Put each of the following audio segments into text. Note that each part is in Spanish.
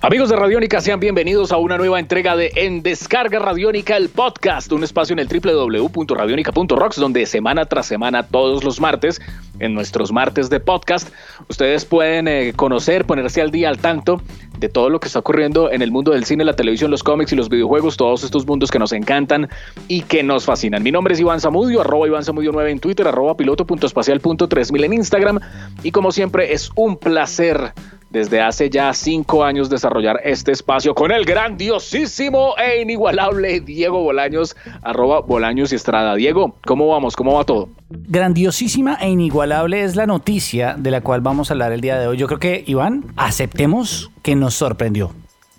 Amigos de Radiónica, sean bienvenidos a una nueva entrega de En Descarga Radiónica, el podcast, un espacio en el www.radionica.rocks, donde semana tras semana, todos los martes, en nuestros martes de podcast, ustedes pueden eh, conocer, ponerse al día, al tanto de todo lo que está ocurriendo en el mundo del cine, la televisión, los cómics y los videojuegos, todos estos mundos que nos encantan y que nos fascinan. Mi nombre es Iván Zamudio, arroba Iván Zamudio 9 en Twitter, arroba piloto.espacial.3000 en Instagram y como siempre es un placer desde hace ya cinco años desarrollar este espacio con el grandiosísimo e inigualable Diego Bolaños, arroba Bolaños y Estrada. Diego, ¿cómo vamos? ¿Cómo va todo? Grandiosísima e inigualable es la noticia de la cual vamos a hablar el día de hoy. Yo creo que, Iván, aceptemos que nos sorprendió.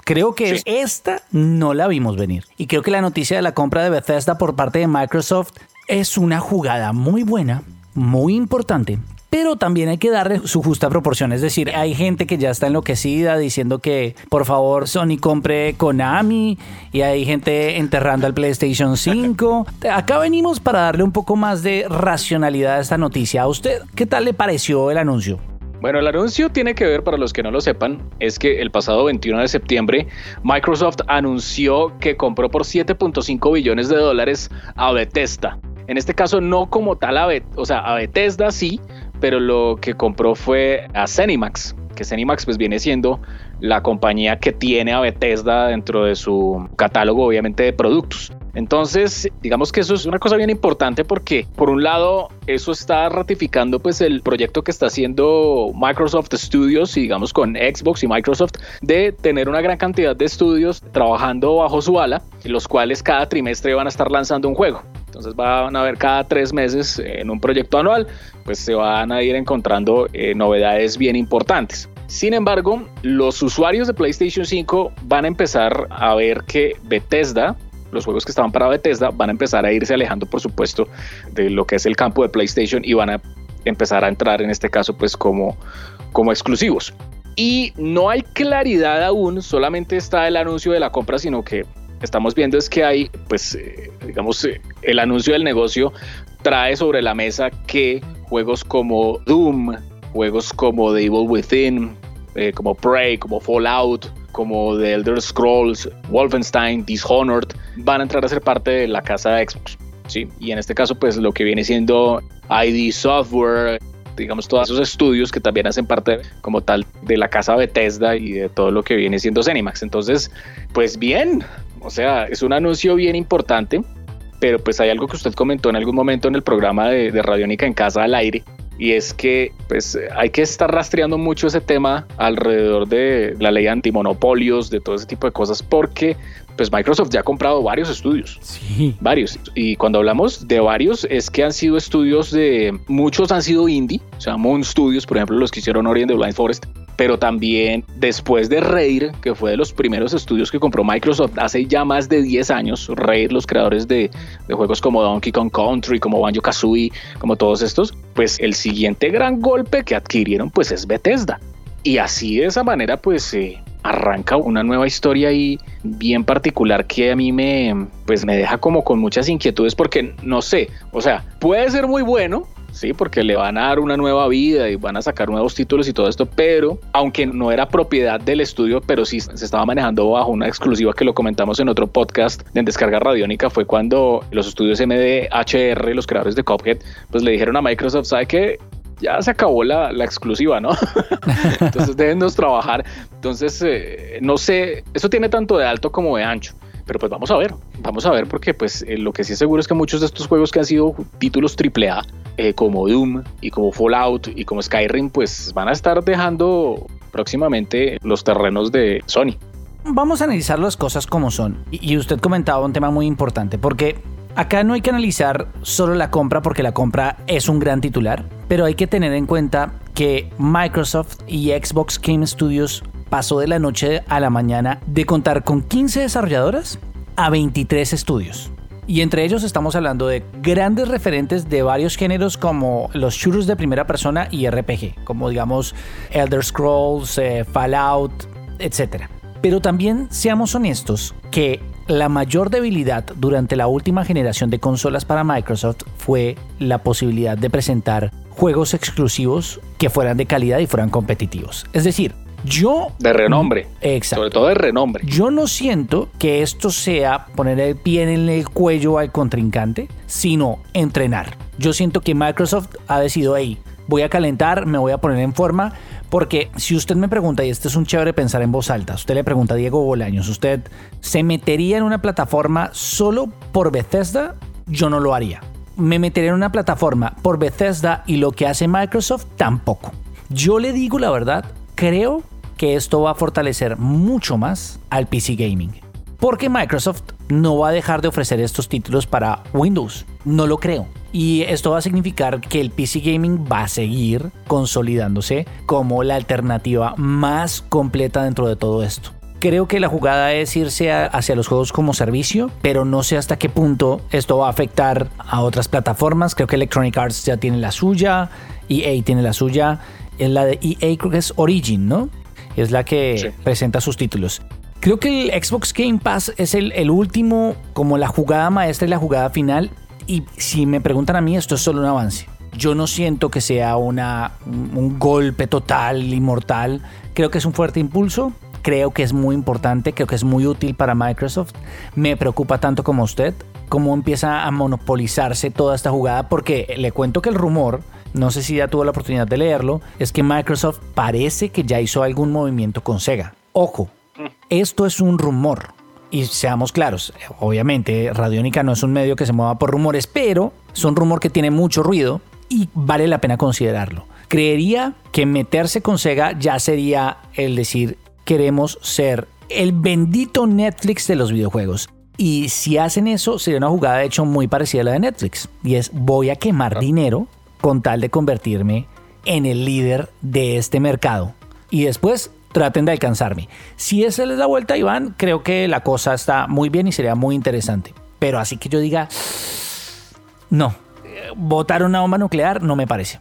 Creo que esta no la vimos venir. Y creo que la noticia de la compra de Bethesda por parte de Microsoft es una jugada muy buena, muy importante pero también hay que darle su justa proporción. Es decir, hay gente que ya está enloquecida diciendo que por favor Sony compre Konami y hay gente enterrando al PlayStation 5. Acá venimos para darle un poco más de racionalidad a esta noticia. ¿A usted qué tal le pareció el anuncio? Bueno, el anuncio tiene que ver, para los que no lo sepan, es que el pasado 21 de septiembre Microsoft anunció que compró por 7.5 billones de dólares a Bethesda. En este caso no como tal a, o sea, a Bethesda sí, pero lo que compró fue a Cenimax, que Cenimax pues viene siendo la compañía que tiene a Bethesda dentro de su catálogo obviamente de productos. Entonces, digamos que eso es una cosa bien importante porque por un lado eso está ratificando pues el proyecto que está haciendo Microsoft Studios y digamos con Xbox y Microsoft de tener una gran cantidad de estudios trabajando bajo su ala, los cuales cada trimestre van a estar lanzando un juego. Entonces van a ver cada tres meses en un proyecto anual, pues se van a ir encontrando eh, novedades bien importantes. Sin embargo, los usuarios de PlayStation 5 van a empezar a ver que Bethesda, los juegos que estaban para Bethesda, van a empezar a irse alejando, por supuesto, de lo que es el campo de PlayStation y van a empezar a entrar en este caso pues como, como exclusivos. Y no hay claridad aún, solamente está el anuncio de la compra, sino que estamos viendo es que hay, pues, eh, digamos, eh, el anuncio del negocio trae sobre la mesa que juegos como Doom, juegos como The Evil Within, eh, como Prey, como Fallout, como The Elder Scrolls, Wolfenstein, Dishonored, van a entrar a ser parte de la casa de Xbox. ¿sí? Y en este caso, pues lo que viene siendo ID Software, digamos, todos esos estudios que también hacen parte como tal de la casa Bethesda y de todo lo que viene siendo Zenimax. Entonces, pues bien, o sea, es un anuncio bien importante, pero pues hay algo que usted comentó en algún momento en el programa de, de Radiónica en Casa al Aire, y es que pues hay que estar rastreando mucho ese tema alrededor de la ley antimonopolios, de todo ese tipo de cosas, porque pues Microsoft ya ha comprado varios estudios. Sí. Varios. Y cuando hablamos de varios, es que han sido estudios de. Muchos han sido indie. O sea, Moon Studios, por ejemplo, los que hicieron Ori the Blind Forest pero también después de Rare, que fue de los primeros estudios que compró Microsoft hace ya más de 10 años, Rare, los creadores de, juegos como Donkey Kong Country, como Banjo Kazooie, como todos estos, pues el siguiente gran golpe que adquirieron pues es Bethesda. Y así de esa manera pues arranca una nueva historia ahí bien particular que a mí me pues me deja como con muchas inquietudes porque no sé, o sea, puede ser muy bueno, sí, porque le van a dar una nueva vida y van a sacar nuevos títulos y todo esto, pero aunque no era propiedad del estudio, pero sí se estaba manejando bajo una exclusiva que lo comentamos en otro podcast en Descarga Radiónica, fue cuando los estudios MDHR, los creadores de Cuphead, pues le dijeron a Microsoft, ¿sabe qué? ya se acabó la, exclusiva, ¿no? Entonces déjennos trabajar. Entonces, eh, no sé, eso tiene tanto de alto como de ancho. Pero pues vamos a ver, vamos a ver porque pues eh, lo que sí es seguro es que muchos de estos juegos que han sido títulos AAA, eh, como Doom y como Fallout y como Skyrim, pues van a estar dejando próximamente los terrenos de Sony. Vamos a analizar las cosas como son. Y usted comentaba un tema muy importante, porque acá no hay que analizar solo la compra porque la compra es un gran titular, pero hay que tener en cuenta que Microsoft y Xbox Game Studios pasó de la noche a la mañana de contar con 15 desarrolladoras a 23 estudios. Y entre ellos estamos hablando de grandes referentes de varios géneros como los shooters de primera persona y RPG, como digamos Elder Scrolls, eh, Fallout, etc. Pero también seamos honestos que la mayor debilidad durante la última generación de consolas para Microsoft fue la posibilidad de presentar juegos exclusivos que fueran de calidad y fueran competitivos. Es decir, yo... De renombre. Exacto. Sobre todo de renombre. Yo no siento que esto sea poner el pie en el cuello al contrincante, sino entrenar. Yo siento que Microsoft ha decidido, hey, voy a calentar, me voy a poner en forma, porque si usted me pregunta, y este es un chévere pensar en voz alta, usted le pregunta a Diego Bolaños, ¿usted se metería en una plataforma solo por Bethesda? Yo no lo haría. Me metería en una plataforma por Bethesda y lo que hace Microsoft tampoco. Yo le digo la verdad, creo que esto va a fortalecer mucho más al PC Gaming. Porque Microsoft no va a dejar de ofrecer estos títulos para Windows. No lo creo. Y esto va a significar que el PC Gaming va a seguir consolidándose como la alternativa más completa dentro de todo esto. Creo que la jugada es irse hacia los juegos como servicio, pero no sé hasta qué punto esto va a afectar a otras plataformas. Creo que Electronic Arts ya tiene la suya, EA tiene la suya, es la de EA creo que es Origin, ¿no? Es la que presenta sus títulos. Creo que el Xbox Game Pass es el, el, último, como la jugada maestra y la jugada final. Y si me preguntan a mí, esto es solo un avance. Yo no siento que sea una, un golpe total y mortal. Creo que es un fuerte impulso. Creo que es muy importante. Creo que es muy útil para Microsoft. Me preocupa tanto como usted cómo empieza a monopolizarse toda esta jugada. Porque le cuento que el rumor no sé si ya tuvo la oportunidad de leerlo, es que Microsoft parece que ya hizo algún movimiento con Sega. Ojo, esto es un rumor. Y seamos claros, obviamente Radiónica no es un medio que se mueva por rumores, pero es un rumor que tiene mucho ruido y vale la pena considerarlo. Creería que meterse con Sega ya sería el decir queremos ser el bendito Netflix de los videojuegos. Y si hacen eso, sería una jugada de hecho muy parecida a la de Netflix. Y es voy a quemar dinero con tal de convertirme en el líder de este mercado. Y después traten de alcanzarme. Si esa es la vuelta, Iván, creo que la cosa está muy bien y sería muy interesante. Pero así que yo diga, no, votar una bomba nuclear no me parece.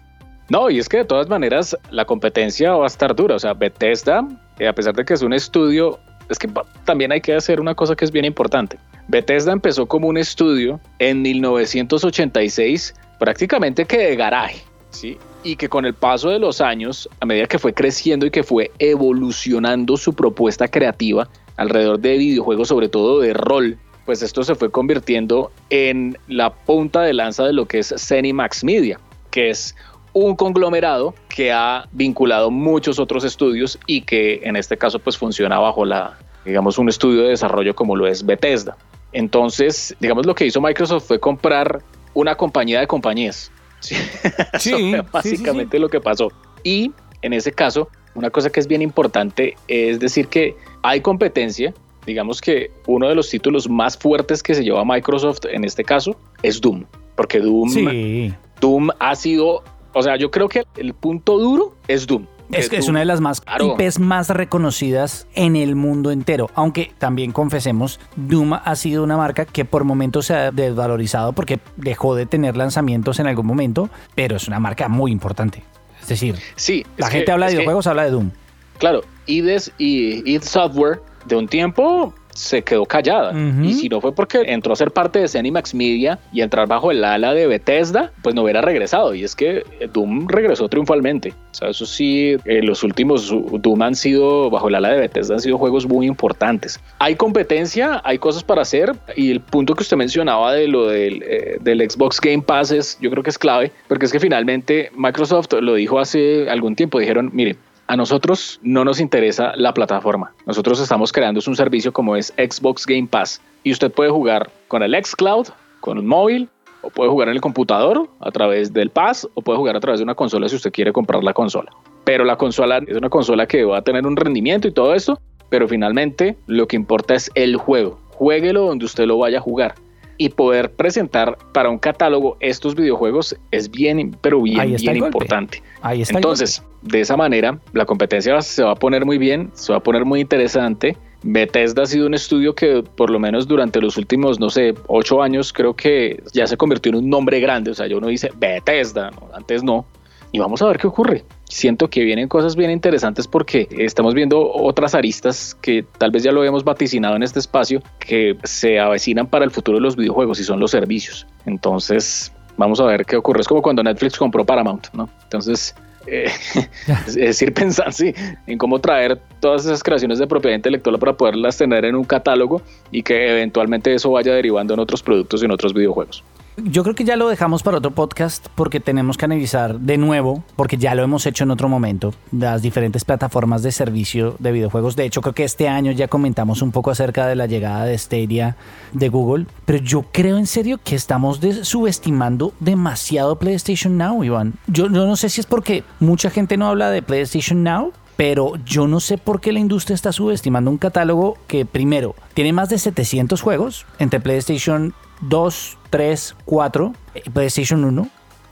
No, y es que de todas maneras la competencia va a estar dura. O sea, Bethesda, eh, a pesar de que es un estudio, es que también hay que hacer una cosa que es bien importante. Bethesda empezó como un estudio en 1986 prácticamente que de garaje, ¿sí? Y que con el paso de los años, a medida que fue creciendo y que fue evolucionando su propuesta creativa alrededor de videojuegos, sobre todo de rol, pues esto se fue convirtiendo en la punta de lanza de lo que es Max Media, que es un conglomerado que ha vinculado muchos otros estudios y que en este caso pues funciona bajo la, digamos, un estudio de desarrollo como lo es Bethesda. Entonces, digamos, lo que hizo Microsoft fue comprar una compañía de compañías. Sí, básicamente lo que pasó. Y en ese caso, una cosa que es bien importante es decir que hay competencia. Digamos que uno de los títulos más fuertes que se lleva Microsoft en este caso es Doom, porque Doom, Doom ha sido, o sea, yo creo que el punto duro es Doom. Es, es una de las más IPs más reconocidas en el mundo entero. Aunque también confesemos, Doom ha sido una marca que por momentos se ha desvalorizado porque dejó de tener lanzamientos en algún momento, pero es una marca muy importante. Es decir, sí, la gente habla de videojuegos, habla de Doom. Claro, IDES y id Software de un tiempo se quedó callada. Y si no fue porque entró a ser parte de Zenimax Media y entrar bajo el ala de Bethesda, pues no hubiera regresado. Y es que Doom regresó triunfalmente. O sea, eso sí, eh, los últimos Doom han sido, bajo el ala de Bethesda, han sido juegos muy importantes. Hay competencia, hay cosas para hacer. Y el punto que usted mencionaba de lo del, eh, del Xbox Game Pass es, yo creo que es clave, porque es que finalmente Microsoft lo dijo hace algún tiempo. Dijeron, mire, a nosotros no nos interesa la plataforma. Nosotros estamos creando un servicio como es Xbox Game Pass y usted puede jugar con el xCloud, con un móvil, o puede jugar en el computador a través del Pass, o puede jugar a través de una consola si usted quiere comprar la consola. Pero la consola es una consola que va a tener un rendimiento y todo esto, pero finalmente lo que importa es el juego. Jueguelo donde usted lo vaya a jugar y poder presentar para un catálogo estos videojuegos es bien, pero bien, bien importante. Ahí está Entonces, de esa manera, la competencia se va a poner muy bien, se va a poner muy interesante. Bethesda ha sido un estudio que por lo menos durante los últimos, no sé, ocho años creo que ya se convirtió en un nombre grande. O sea, yo uno dice Bethesda, antes no. Y vamos a ver qué ocurre. Siento que vienen cosas bien interesantes porque estamos viendo otras aristas que tal vez ya lo habíamos vaticinado en este espacio que se avecinan para el futuro de los videojuegos y son los servicios. Entonces, vamos a ver qué ocurre. Es como cuando Netflix compró Paramount, ¿no? Entonces, eh, es decir, pensar sí, en cómo traer todas esas creaciones de propiedad intelectual para poderlas tener en un catálogo y que eventualmente eso vaya derivando en otros productos y en otros videojuegos. Yo creo que ya lo dejamos para otro podcast porque tenemos que analizar de nuevo, porque ya lo hemos hecho en otro momento, las diferentes plataformas de servicio de videojuegos. De hecho, creo que este año ya comentamos un poco acerca de la llegada de Stadia de Google, pero yo creo en serio que estamos subestimando demasiado PlayStation Now, Iván. Yo, no sé si es porque mucha gente no habla de PlayStation Now, pero yo no sé por qué la industria está subestimando un catálogo que primero tiene más de 700 juegos entre PlayStation 2, 3, 4, PlayStation 1.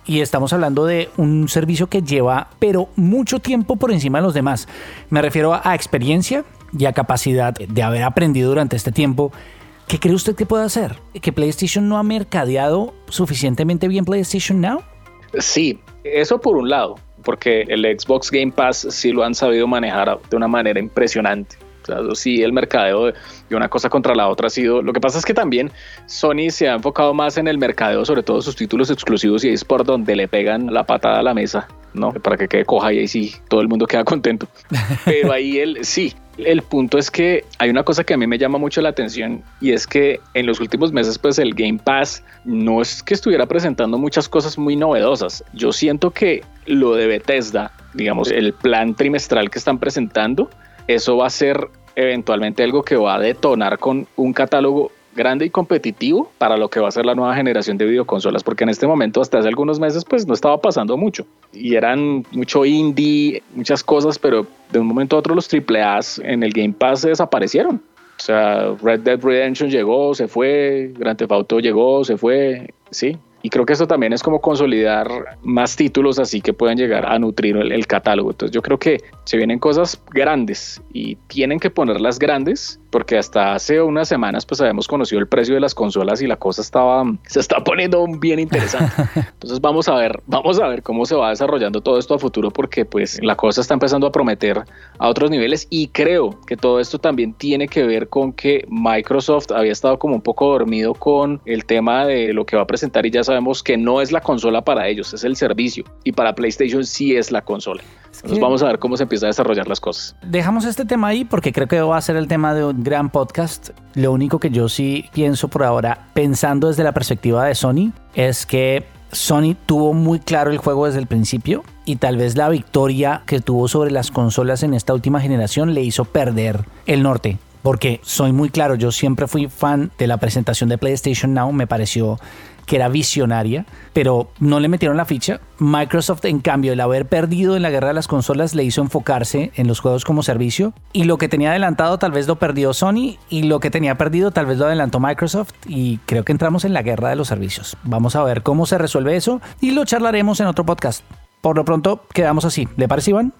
Y estamos hablando de un servicio que lleva, pero mucho tiempo por encima de los demás. Me refiero a, experiencia y a capacidad de haber aprendido durante este tiempo. ¿Qué cree usted que puede hacer? ¿Que PlayStation no ha mercadeado suficientemente bien PlayStation Now? Sí, eso por un lado, porque el Xbox Game Pass sí lo han sabido manejar de una manera impresionante. O sí, el mercadeo de una cosa contra la otra ha sido. Lo que pasa es que también Sony se ha enfocado más en el mercadeo, sobre todo sus títulos exclusivos, y es por donde le pegan la patada a la mesa, ¿no? Para que quede coja y ahí sí todo el mundo queda contento. Pero ahí él sí. El punto es que hay una cosa que a mí me llama mucho la atención y es que en los últimos meses pues el Game Pass no es que estuviera presentando muchas cosas muy novedosas. Yo siento que lo de Bethesda, digamos, el plan trimestral que están presentando, eso va a ser eventualmente algo que va a detonar con un catálogo grande y competitivo para lo que va a ser la nueva generación de videoconsolas, porque en este momento, hasta hace algunos meses, pues no estaba pasando mucho. Y eran mucho indie, muchas cosas, pero de un momento a otro los AAAs en el Game Pass se desaparecieron. O sea, Red Dead Redemption llegó, se fue, Grand Theft Auto llegó, se fue, sí. Y creo que eso también es como consolidar más títulos así que puedan llegar a nutrir el, catálogo. Entonces yo creo que se vienen cosas grandes y tienen que ponerlas grandes porque hasta hace unas semanas pues habíamos conocido el precio de las consolas y la cosa estaba se está poniendo bien interesante. Entonces vamos a ver, vamos a ver cómo se va desarrollando todo esto a futuro porque pues la cosa está empezando a prometer a otros niveles y creo que todo esto también tiene que ver con que Microsoft había estado como un poco dormido con el tema de lo que va a presentar y ya sabemos que no es la consola para ellos, es el servicio y para PlayStation sí es la consola. Entonces vamos a ver cómo se empieza a desarrollar las cosas. Dejamos este tema ahí porque creo que va a ser el tema de un gran podcast. Lo único que yo sí pienso por ahora, pensando desde la perspectiva de Sony, es que Sony tuvo muy claro el juego desde el principio y tal vez la victoria que tuvo sobre las consolas en esta última generación le hizo perder el norte. Porque soy muy claro, yo siempre fui fan de la presentación de PlayStation Now, me pareció que era visionaria, pero no le metieron la ficha. Microsoft, en cambio, el haber perdido en la guerra de las consolas le hizo enfocarse en los juegos como servicio y lo que tenía adelantado tal vez lo perdió Sony y lo que tenía perdido tal vez lo adelantó Microsoft y creo que entramos en la guerra de los servicios. Vamos a ver cómo se resuelve eso y lo charlaremos en otro podcast. Por lo pronto, quedamos así. ¿Le parece, Iván?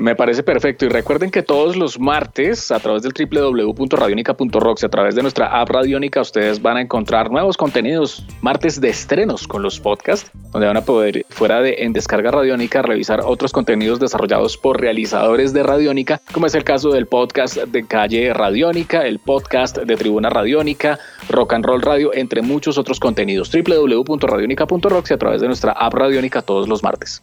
Me parece perfecto y recuerden que todos los martes a través del www.radionica.rocks a través de nuestra app Radionica ustedes van a encontrar nuevos contenidos, martes de estrenos con los podcasts, donde van a poder fuera de en descarga Radionica revisar otros contenidos desarrollados por realizadores de Radionica, como es el caso del podcast de Calle Radionica, el podcast de Tribuna Radionica, Rock and Roll Radio, entre muchos otros contenidos. www.radionica.rocks y a través de nuestra app Radionica todos los martes.